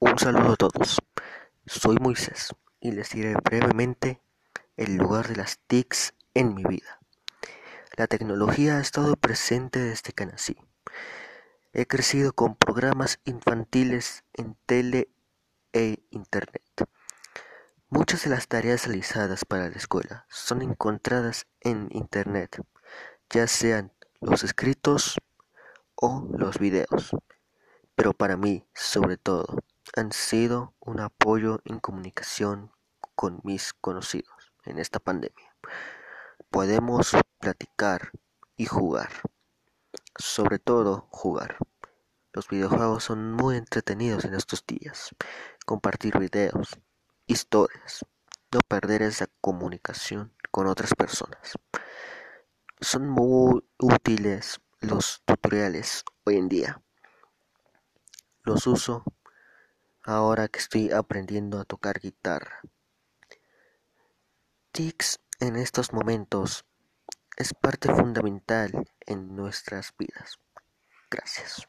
Un saludo a todos, soy Moisés y les diré brevemente el lugar de las TICs en mi vida. La tecnología ha estado presente desde que nací. He crecido con programas infantiles en tele e internet. Muchas de las tareas realizadas para la escuela son encontradas en internet, ya sean los escritos o los videos. Pero para mí, sobre todo, han sido un apoyo en comunicación con mis conocidos en esta pandemia. Podemos platicar y jugar. Sobre todo jugar. Los videojuegos son muy entretenidos en estos días. Compartir videos, historias, no perder esa comunicación con otras personas. Son muy útiles los tutoriales hoy en día. Los uso ahora que estoy aprendiendo a tocar guitarra. TICS en estos momentos es parte fundamental en nuestras vidas. Gracias.